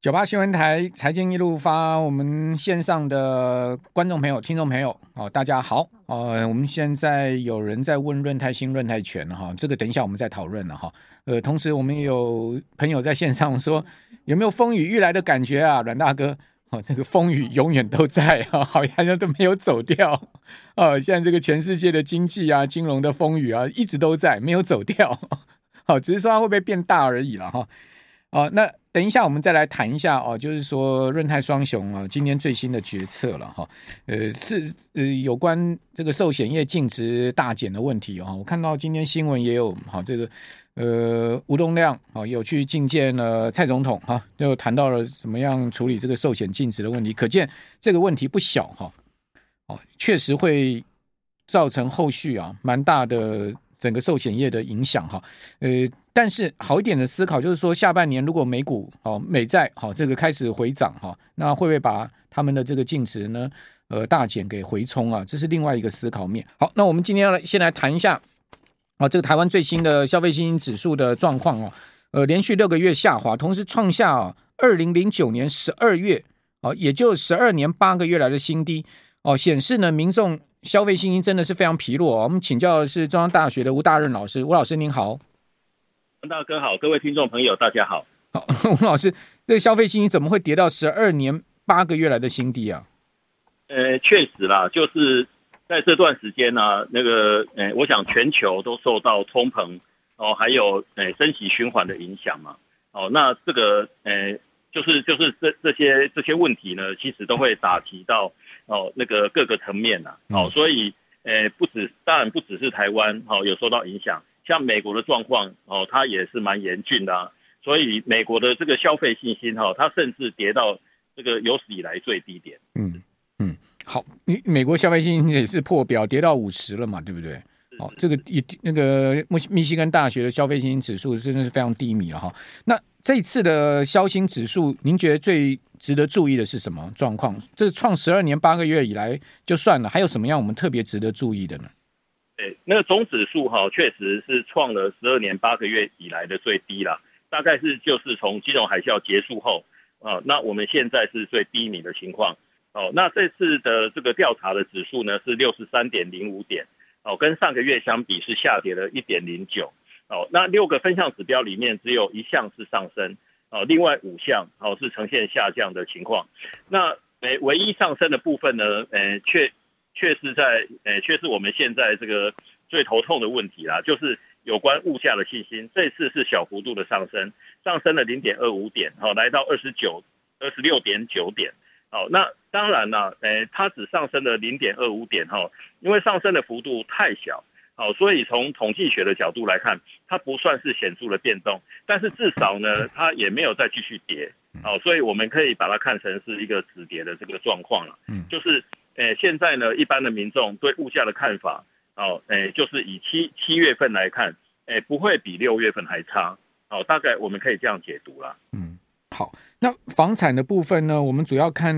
九八新闻台财经一路发，我们线上的观众朋友、听众朋友，哦，大家好，呃，我们现在有人在问润泰新、润泰全哈，这个等一下我们再讨论了哈。呃，同时我们也有朋友在线上说，有没有风雨欲来的感觉啊，阮大哥？哦，这个风雨永远都在啊，好像都没有走掉啊。现在这个全世界的经济啊、金融的风雨啊，一直都在，没有走掉。好，只是说它会不会变大而已了哈。哦，那。等一下，我们再来谈一下哦，就是说润泰双雄啊，今天最新的决策了哈，呃，是呃有关这个寿险业净值大减的问题哦。我看到今天新闻也有好这个呃吴东亮啊有去觐见了蔡总统哈，就谈到了怎么样处理这个寿险净值的问题，可见这个问题不小哈，哦，确实会造成后续啊蛮大的。整个寿险业的影响哈，呃，但是好一点的思考就是说，下半年如果美股好美债好这个开始回涨哈，那会不会把他们的这个净值呢，呃，大减给回冲啊？这是另外一个思考面。好，那我们今天要来先来谈一下啊，这个台湾最新的消费信心指数的状况啊，呃，连续六个月下滑，同时创下啊二零零九年十二月啊，也就十二年八个月来的新低哦，显示呢民众。消费信心真的是非常疲弱。我们请教的是中央大学的吴大任老师，吴老师您好。吴大哥好，各位听众朋友大家好。好，吴老师，这个消费信心怎么会跌到十二年八个月来的新低啊？呃，确实啦，就是在这段时间呢、啊，那个，呃，我想全球都受到通膨哦，还有呃升息循环的影响嘛。哦，那这个，呃，就是就是这这些这些问题呢，其实都会打击到。哦，那个各个层面呐、啊，哦，所以，呃，不止，当然不只是台湾，哦，有受到影响，像美国的状况，哦，它也是蛮严峻的、啊，所以美国的这个消费信心，哈，它甚至跌到这个有史以来最低点。嗯嗯，好，你美国消费信心也是破表，跌到五十了嘛，对不对？哦，这个一那个密密西根大学的消费信心指数真的是非常低迷了哈。那这次的消心指数，您觉得最值得注意的是什么状况？这创十二年八个月以来就算了，还有什么样我们特别值得注意的呢？对，那个总指数哈，确实是创了十二年八个月以来的最低了，大概是就是从金融海啸结束后啊，那我们现在是最低迷的情况。哦，那这次的这个调查的指数呢是六十三点零五点。哦，跟上个月相比是下跌了一点零九。哦，那六个分项指标里面只有一项是上升。哦，另外五项哦是呈现下降的情况。那诶，唯一上升的部分呢，诶，却却是在诶，却是我们现在这个最头痛的问题啦，就是有关物价的信心。这次是小幅度的上升，上升了零点二五点，好，来到二十九二十六点九点。好，那当然啦，诶，它只上升了零点二五点哈，因为上升的幅度太小，好，所以从统计学的角度来看，它不算是显著的变动，但是至少呢，它也没有再继续跌，好，所以我们可以把它看成是一个止跌的这个状况了，嗯，就是，诶，现在呢，一般的民众对物价的看法，哦，诶，就是以七七月份来看，诶，不会比六月份还差，哦，大概我们可以这样解读啦，嗯。好，那房产的部分呢？我们主要看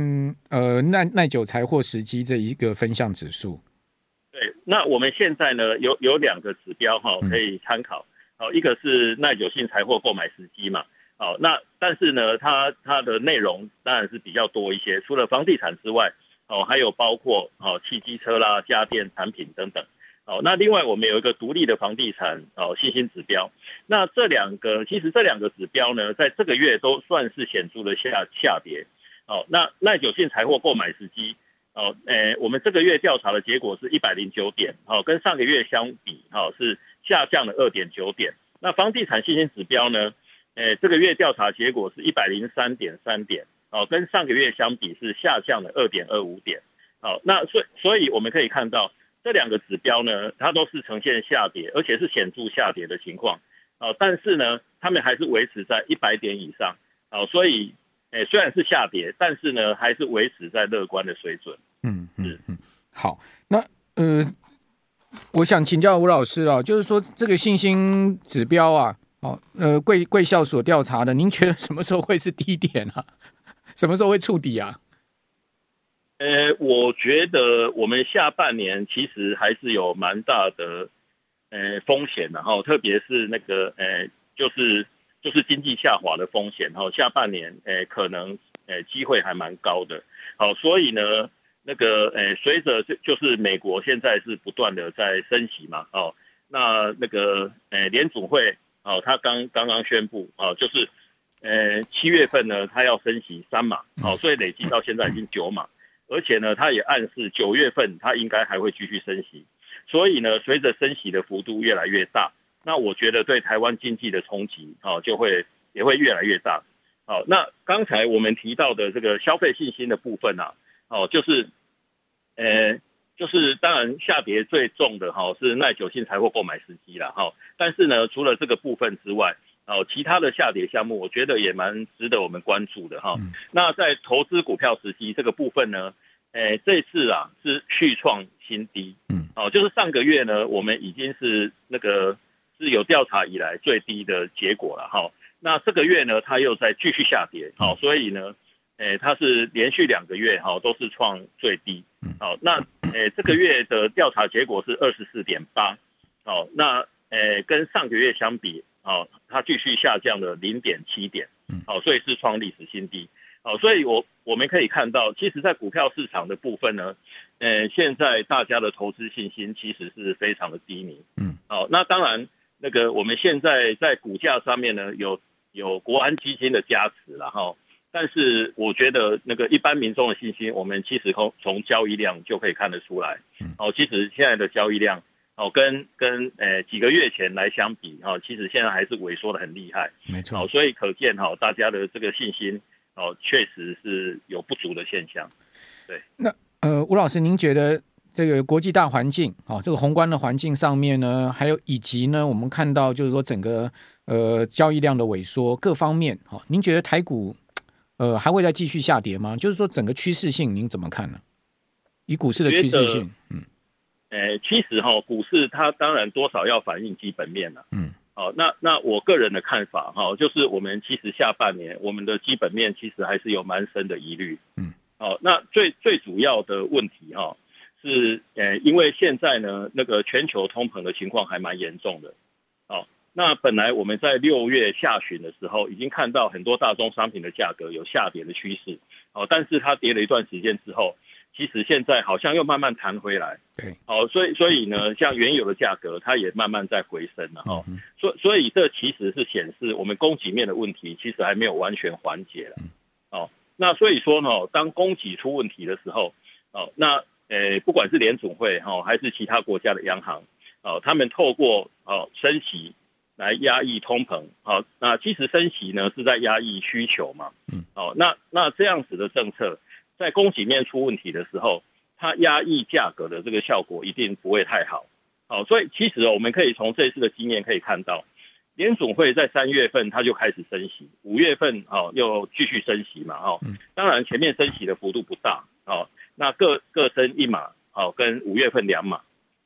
呃耐耐久财货时机这一个分项指数。对，那我们现在呢有有两个指标哈可以参考。好、嗯，一个是耐久性财货购买时机嘛。好，那但是呢，它它的内容当然是比较多一些，除了房地产之外，哦，还有包括哦汽机车啦、家电产品等等。哦，那另外我们有一个独立的房地产哦信心指标，那这两个其实这两个指标呢，在这个月都算是显著的下下跌。哦，那耐久性财货购买时机哦，诶，我们这个月调查的结果是一百零九点，好，跟上个月相比，好是下降了二点九点。那房地产信心指标呢，诶，这个月调查结果是一百零三点三点，好，跟上个月相比是下降了二点二五点。好，那所所以我们可以看到。这两个指标呢，它都是呈现下跌，而且是显著下跌的情况。哦，但是呢，他们还是维持在一百点以上。哦，所以，诶，虽然是下跌，但是呢，还是维持在乐观的水准。嗯嗯嗯。好，那呃，我想请教吴老师啊，就是说这个信心指标啊，哦，呃，贵贵校所调查的，您觉得什么时候会是低点啊？什么时候会触底啊？呃，我觉得我们下半年其实还是有蛮大的呃风险的哈，特别是那个呃，就是就是经济下滑的风险，哈，下半年诶可能诶机会还蛮高的，好，所以呢，那个诶随着就就是美国现在是不断的在升息嘛，哦，那那个诶联准会哦，他刚刚刚宣布哦，就是呃七月份呢，它要升息三码，好，所以累计到现在已经九码，而且呢，它也暗示九月份它应该还会继续升息，所以呢，随着升息的幅度越来越大。那我觉得对台湾经济的冲击，哦，就会也会越来越大。好，那刚才我们提到的这个消费信心的部分啊，哦，就是，呃，就是当然下跌最重的哈是耐久性财货购买时机了哈。但是呢，除了这个部分之外，哦，其他的下跌项目，我觉得也蛮值得我们关注的哈。那在投资股票时期这个部分呢，呃，这次啊是续创新低，嗯，哦，就是上个月呢，我们已经是那个。是有调查以来最低的结果了哈，那这个月呢，它又在继续下跌，好，所以呢，诶，它是连续两个月哈都是创最低，好，那诶这个月的调查结果是二十四点八，好，那诶跟上个月相比，好，它继续下降了零点七点，好，所以是创历史新低，好，所以我我们可以看到，其实在股票市场的部分呢，嗯现在大家的投资信心其实是非常的低迷，嗯，好，那当然。那个我们现在在股价上面呢，有有国安基金的加持了哈，但是我觉得那个一般民众的信心，我们其实从从交易量就可以看得出来，哦，其实现在的交易量哦跟跟呃几个月前来相比哈，其实现在还是萎缩的很厉害，没错，所以可见哈大家的这个信心哦确实是有不足的现象，对，那呃吴老师您觉得？这个国际大环境啊，这个宏观的环境上面呢，还有以及呢，我们看到就是说整个呃交易量的萎缩各方面，哈，您觉得台股呃还会再继续下跌吗？就是说整个趋势性您怎么看呢？以股市的趋势性，嗯，呃，其实哈，股市它当然多少要反映基本面了，嗯，好，那那我个人的看法哈，就是我们其实下半年我们的基本面其实还是有蛮深的疑虑，嗯，好，那最最主要的问题哈。是，呃，因为现在呢，那个全球通膨的情况还蛮严重的，哦，那本来我们在六月下旬的时候，已经看到很多大宗商品的价格有下跌的趋势，哦，但是它跌了一段时间之后，其实现在好像又慢慢弹回来，对，哦，所以所以呢，像原油的价格，它也慢慢在回升了，哦，所所以这其实是显示我们供给面的问题其实还没有完全缓解了，哦，那所以说呢，当供给出问题的时候，哦，那诶，不管是联准会哈，还是其他国家的央行，哦，他们透过哦升息来压抑通膨，好，那其实升息呢是在压抑需求嘛，嗯，哦，那那这样子的政策，在供给面出问题的时候，它压抑价格的这个效果一定不会太好，好，所以其实我们可以从这次的经验可以看到，联总会在三月份它就开始升息，五月份哦又继续升息嘛，哦，当然前面升息的幅度不大，哦。那各各升一码，好，跟五月份两码，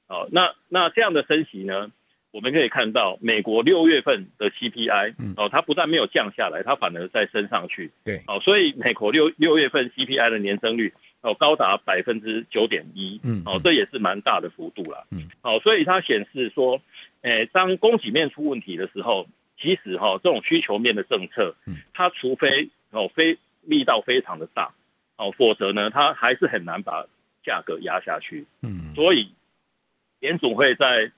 好，那那这样的升息呢，我们可以看到美国六月份的 CPI，哦，它不但没有降下来，它反而在升上去，对，哦，所以美国六六月份 CPI 的年增率，哦，高达百分之九点一，嗯，哦，这也是蛮大的幅度了，嗯，哦，所以它显示说，诶，当供给面出问题的时候，其实哈，这种需求面的政策，它除非哦非力道非常的大。哦，否则呢，它还是很难把价格压下去。嗯，所以联总会在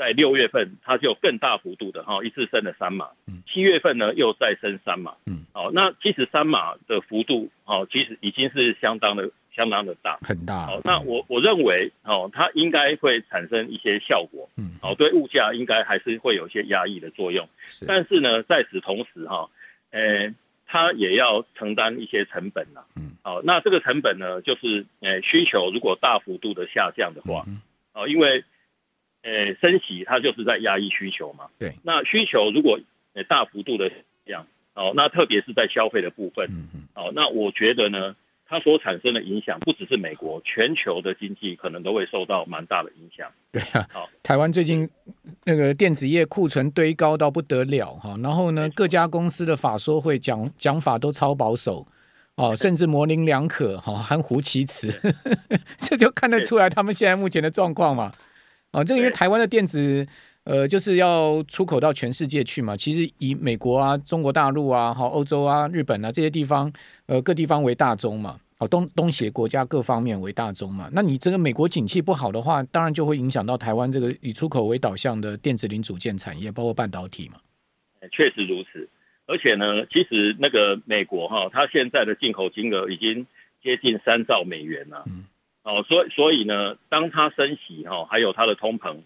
在六月份，它就更大幅度的哈，一次升了三码。嗯，七月份呢又再升三码。嗯，好，那其实三码的幅度，哦，其实已经是相当的相当的大，很大。好，那我我认为，哦，它应该会产生一些效果。嗯，好，对物价应该还是会有一些压抑的作用。是，但是呢，在此同时，哈，呃。它也要承担一些成本了，嗯，好，那这个成本呢，就是呃需求如果大幅度的下降的话，哦，因为呃升息它就是在压抑需求嘛，对，那需求如果呃大幅度的降，哦，那特别是在消费的部分，嗯嗯，哦，那我觉得呢。它所产生的影响不只是美国，全球的经济可能都会受到蛮大的影响。对啊，好，台湾最近那个电子业库存堆高到不得了哈，然后呢，各家公司的法说会讲讲法都超保守哦，甚至模棱两可哈，含糊其辞，这就看得出来他们现在目前的状况嘛。哦，这个因为台湾的电子呃，就是要出口到全世界去嘛。其实以美国啊、中国大陆啊、好欧洲啊、日本啊这些地方，呃，各地方为大宗嘛。好，东东协国家各方面为大宗嘛。那你这个美国景气不好的话，当然就会影响到台湾这个以出口为导向的电子零组件产业，包括半导体嘛。确实如此。而且呢，其实那个美国哈，它现在的进口金额已经接近三兆美元了。嗯。哦，所以所以呢，当它升息哈，还有它的通膨。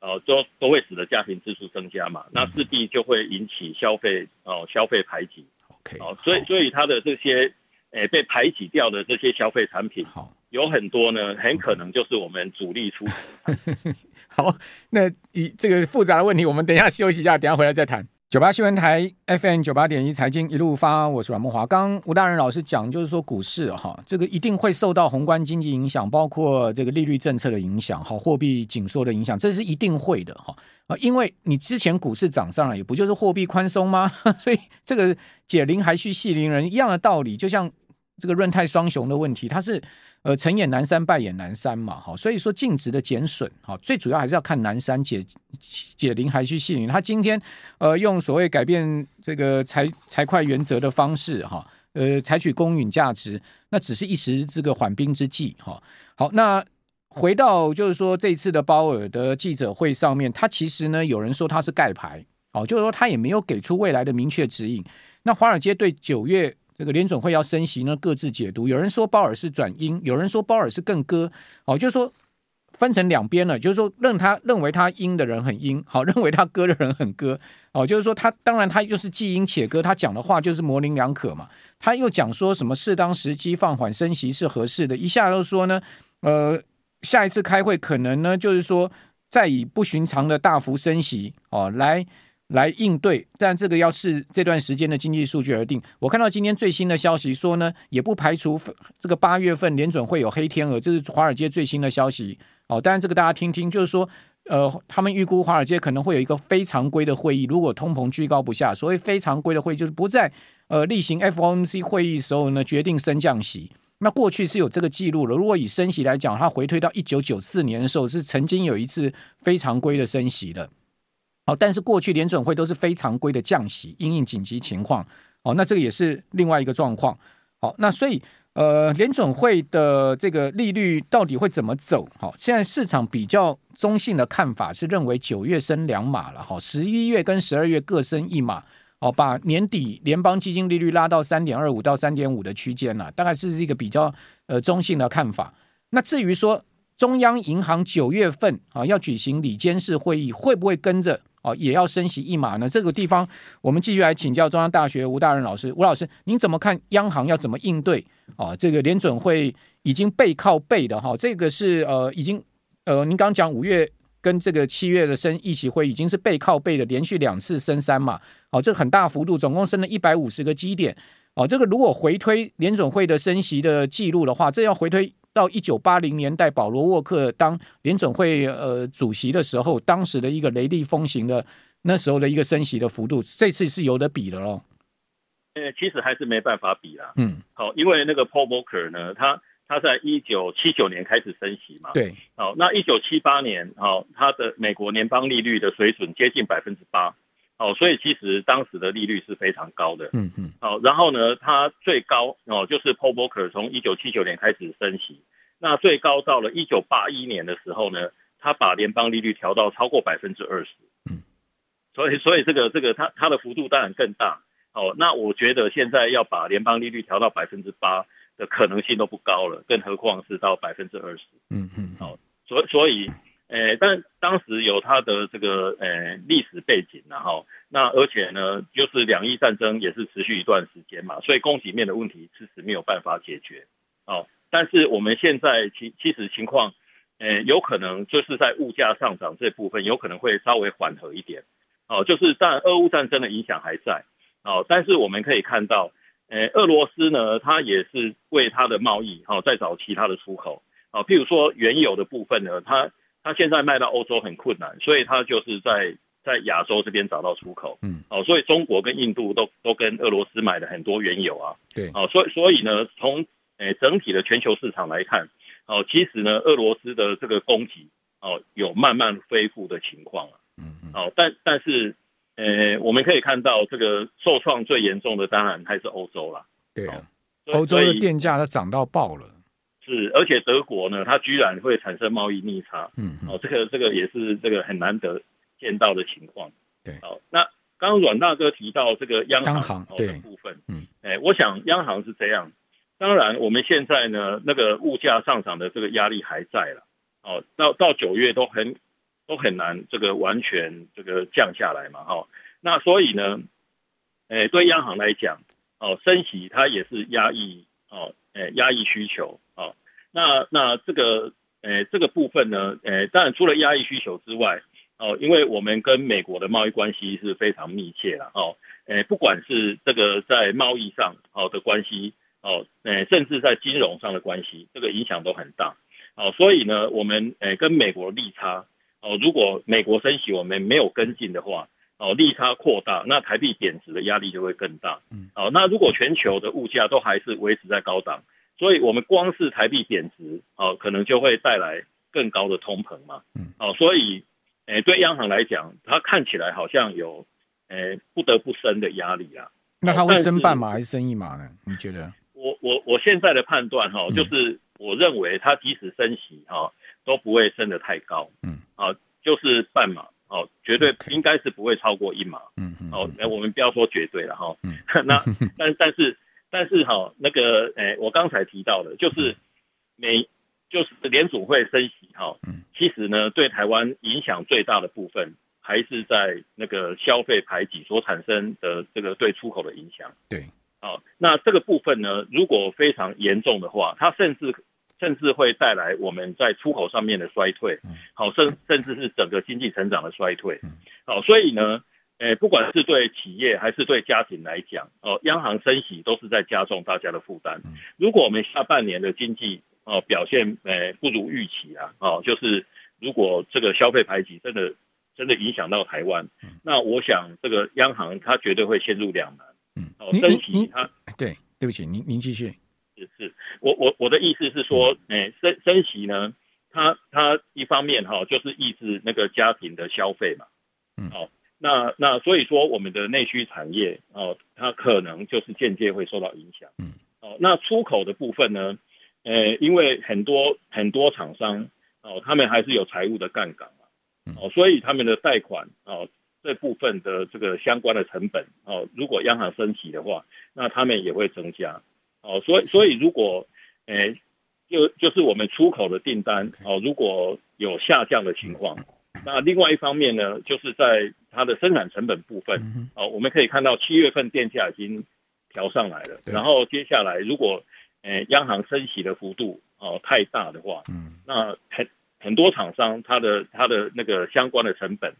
呃，都都会使得家庭支出增加嘛，那势必就会引起消费哦、呃，消费排挤。OK，哦，所以所以它的这些诶、呃、被排挤掉的这些消费产品，好有很多呢，很可能就是我们主力出。好，那以这个复杂的问题，我们等一下休息一下，等一下回来再谈。九八新闻台 FM 九八点一财经一路发，我是阮慕华。刚吴大仁老师讲，就是说股市哈，这个一定会受到宏观经济影响，包括这个利率政策的影响，哈，货币紧缩的影响，这是一定会的哈啊，因为你之前股市涨上来，也不就是货币宽松吗？所以这个解铃还须系铃人一样的道理，就像这个润泰双雄的问题，它是。呃，成也南山，败也南山嘛，哈，所以说净值的减损，哈，最主要还是要看南山解解铃还须系铃。他今天呃用所谓改变这个财财会原则的方式，哈，呃，采取公允价值，那只是一时这个缓兵之计，哈。好，那回到就是说这次的鲍尔的记者会上面，他其实呢有人说他是盖牌，哦，就是说他也没有给出未来的明确指引。那华尔街对九月。这个联准会要升息呢，各自解读。有人说鲍尔是转鹰，有人说鲍尔是更鸽。哦，就是说分成两边了。就是说，认他认为他鹰的人很鹰，好，认为他鸽的人很鸽。哦，就是说他当然他就是既鹰且鸽，他讲的话就是模棱两可嘛。他又讲说什么适当时机放缓升息是合适的，一下又说呢，呃，下一次开会可能呢，就是说再以不寻常的大幅升息哦来。来应对，但这个要视这段时间的经济数据而定。我看到今天最新的消息说呢，也不排除这个八月份联准会有黑天鹅，这是华尔街最新的消息。哦，当然这个大家听听，就是说，呃，他们预估华尔街可能会有一个非常规的会议，如果通膨居高不下，所谓非常规的会议就是不在呃例行 FOMC 会议时候呢决定升降息。那过去是有这个记录了，如果以升息来讲，它回推到一九九四年的时候是曾经有一次非常规的升息的。好，但是过去联准会都是非常规的降息，因应紧急情况。哦，那这个也是另外一个状况。好，那所以呃，联准会的这个利率到底会怎么走？好，现在市场比较中性的看法是认为九月升两码了。好，十一月跟十二月各升一码。好，把年底联邦基金利率拉到三点二五到三点五的区间了，大概是一个比较呃中性的看法。那至于说中央银行九月份啊要举行里监事会议，会不会跟着？哦，也要升息一码呢。这个地方，我们继续来请教中央大学吴大仁老师。吴老师，您怎么看央行要怎么应对？哦，这个联准会已经背靠背的哈，这个是呃，已经呃，您刚讲五月跟这个七月的升议息会已经是背靠背的，连续两次升三码。哦，这很大幅度，总共升了一百五十个基点。哦，这个如果回推联准会的升息的记录的话，这要回推。到一九八零年代，保罗沃克当联准会呃主席的时候，当时的一个雷厉风行的那时候的一个升息的幅度，这次是有得比的喽。呃，其实还是没办法比啦。嗯，好，因为那个 Paul Volcker 呢，他他在一九七九年开始升息嘛。对。好，那一九七八年，好，他的美国联邦利率的水准接近百分之八。哦，所以其实当时的利率是非常高的。嗯嗯。好，然后呢，它最高哦，就是 Paul Volcker 从一九七九年开始升息，那最高到了一九八一年的时候呢，他把联邦利率调到超过百分之二十。嗯。所以，所以这个这个它它的幅度当然更大。哦，那我觉得现在要把联邦利率调到百分之八的可能性都不高了，更何况是到百分之二十。嗯嗯。好，所所以。诶，但当时有它的这个诶历史背景，然后那而且呢，就是两伊战争也是持续一段时间嘛，所以供给面的问题迟迟没有办法解决。哦，但是我们现在其其实情况，诶，有可能就是在物价上涨这部分有可能会稍微缓和一点。哦，就是但俄乌战争的影响还在。哦，但是我们可以看到，诶，俄罗斯呢，它也是为它的贸易，哦，在找其他的出口。哦，譬如说原油的部分呢，它。他现在卖到欧洲很困难，所以他就是在在亚洲这边找到出口。嗯，哦，所以中国跟印度都都跟俄罗斯买了很多原油啊。对，哦，所以所以呢，从诶整体的全球市场来看，哦，其实呢，俄罗斯的这个供给哦有慢慢恢复的情况啊。嗯。哦，但但是呃，我们可以看到这个受创最严重的当然还是欧洲啦。对啊，欧洲的电价它涨到爆了。是，而且德国呢，它居然会产生贸易逆差。嗯，哦，这个这个也是这个很难得见到的情况。对，好，那刚刚阮大哥提到这个央行的部分，嗯，哎，我想央行是这样。当然，我们现在呢，那个物价上涨的这个压力还在了。哦，到到九月都很都很难这个完全这个降下来嘛。哦，那所以呢，哎，对央行来讲，哦，升息它也是压抑，哦，呃，压抑需求。哦，那那这个，呃，这个部分呢，呃，当然除了压抑需求之外，哦，因为我们跟美国的贸易关系是非常密切的。哦，呃，不管是这个在贸易上好的关系。哦，诶，甚至在金融上的关系，这个影响都很大。哦，所以呢，我们诶跟美国利差，哦，如果美国升息，我们没有跟进的话，哦，利差扩大，那台币贬值的压力就会更大。嗯，哦，那如果全球的物价都还是维持在高档，所以我们光是台币贬值，哦，可能就会带来更高的通膨嘛。嗯，哦，所以，诶，对央行来讲，它看起来好像有，诶，不得不升的压力啊。那它会升半码还是升一码呢？你觉得？我我我现在的判断哈，就是我认为它即使升息哈，都不会升得太高，嗯，啊，就是半码，哦，绝对应该是不会超过一码，嗯嗯，哦，哎，我们不要说绝对了哈，嗯，那但但是但是哈，那个哎，我刚才提到的，就是美就是联储会升息哈，嗯，其实呢，对台湾影响最大的部分还是在那个消费排挤所产生的这个对出口的影响，对。哦，那这个部分呢，如果非常严重的话，它甚至甚至会带来我们在出口上面的衰退，好，甚甚至是整个经济成长的衰退。好，所以呢，诶，不管是对企业还是对家庭来讲，哦，央行升息都是在加重大家的负担。如果我们下半年的经济哦表现诶不如预期啊，哦，就是如果这个消费排挤真的真的影响到台湾，那我想这个央行它绝对会陷入两难。嗯，哦，升息它对，对不起，您您继续。是是，我我我的意思是说，哎，升升息呢，它它一方面哈，就是抑制那个家庭的消费嘛。嗯，哦，那那所以说，我们的内需产业哦，它可能就是间接会受到影响。嗯，哦，那出口的部分呢，呃，因为很多很多厂商哦，他们还是有财务的杠杆嘛。哦，所以他们的贷款哦。这部分的这个相关的成本哦，如果央行升息的话，那他们也会增加哦。所以，所以如果诶，就就是我们出口的订单哦，如果有下降的情况，那另外一方面呢，就是在它的生产成本部分哦，我们可以看到七月份电价已经调上来了。然后接下来，如果诶央行升息的幅度哦太大的话，嗯，那很很多厂商它的它的那个相关的成本。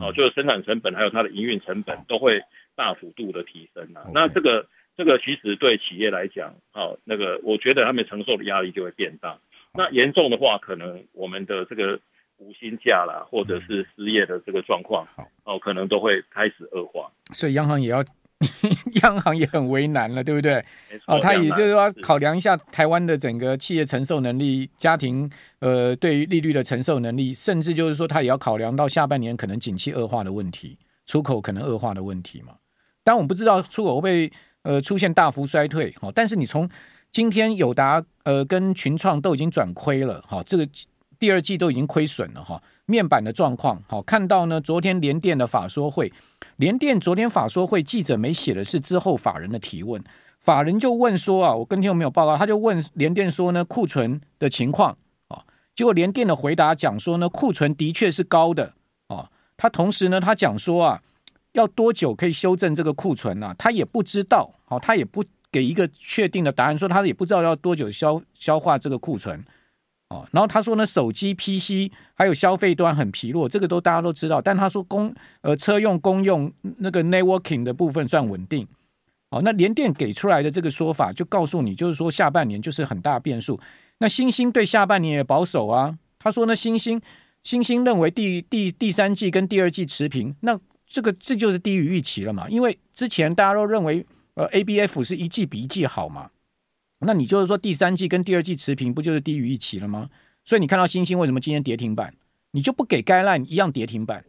哦，就是生产成本还有它的营运成本都会大幅度的提升啊。那这个这个其实对企业来讲，哦，那个我觉得他们承受的压力就会变大。那严重的话，可能我们的这个无薪假啦，或者是失业的这个状况，哦，可能都会开始恶化。所以央行也要。央行也很为难了，对不对？哦，他也就是说考量一下台湾的整个企业承受能力、家庭呃对于利率的承受能力，甚至就是说他也要考量到下半年可能景气恶化的问题，出口可能恶化的问题嘛。但我们不知道出口会不会呃出现大幅衰退，哈，但是你从今天友达呃跟群创都已经转亏了，哈，这个第二季都已经亏损了，哈，面板的状况，好，看到呢，昨天联电的法说会。联电昨天法说会记者没写的是之后法人的提问，法人就问说啊，我跟听众没有报告，他就问联电说呢，库存的情况啊，结果联电的回答讲说呢，库存的确是高的啊，他同时呢，他讲说啊，要多久可以修正这个库存呢？他也不知道，好，他也不给一个确定的答案，说他也不知道要多久消消化这个库存。哦，然后他说呢，手机、PC 还有消费端很疲弱，这个都大家都知道。但他说公呃车用、公用那个 networking 的部分算稳定。哦，那联电给出来的这个说法就告诉你，就是说下半年就是很大变数。那欣兴对下半年也保守啊，他说呢，欣兴欣兴认为第第第三季跟第二季持平，那这个这就是低于预期了嘛，因为之前大家都认为呃 ABF 是一季比一季好嘛。那你就是说第三季跟第二季持平，不就是低于预期了吗？所以你看到星星为什么今天跌停板，你就不给该烂一样跌停板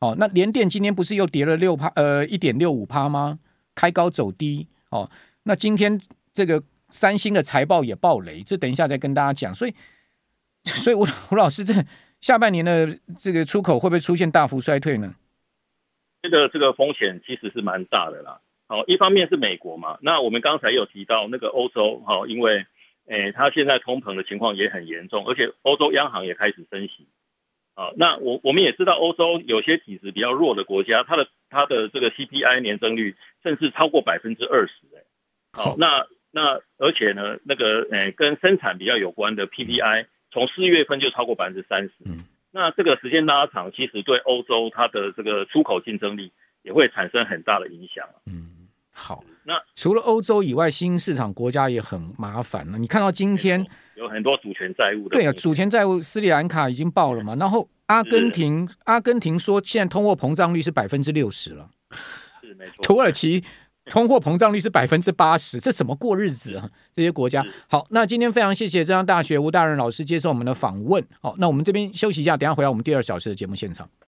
哦，那联电今天不是又跌了六趴，呃，一点六五趴吗？开高走低，哦，那今天这个三星的财报也爆雷，这等一下再跟大家讲。所以，所以吴吴老师，这下半年的这个出口会不会出现大幅衰退呢？这个这个风险其实是蛮大的啦。好，一方面是美国嘛，那我们刚才有提到那个欧洲，哈，因为诶，它现在通膨的情况也很严重，而且欧洲央行也开始升息。啊，那我我们也知道，欧洲有些体质比较弱的国家，它的它的这个 CPI 年增率甚至超过百分之二十，哎，好，那那而且呢，那个诶跟生产比较有关的 PPI，从四月份就超过百分之三十，嗯，那这个时间拉长，其实对欧洲它的这个出口竞争力也会产生很大的影响，嗯。好，那除了欧洲以外，新兴市场国家也很麻烦了。你看到今天有很多主权债务的，对啊，主权债务斯里兰卡已经爆了嘛。然后阿根廷，阿根廷说现在通货膨胀率是百分之六十了，是没错。土耳其通货膨胀率是百分之八十，这怎么过日子啊？这些国家。好，那今天非常谢谢中央大学吴大任老师接受我们的访问。好，那我们这边休息一下，等下回到我们第二小时的节目现场。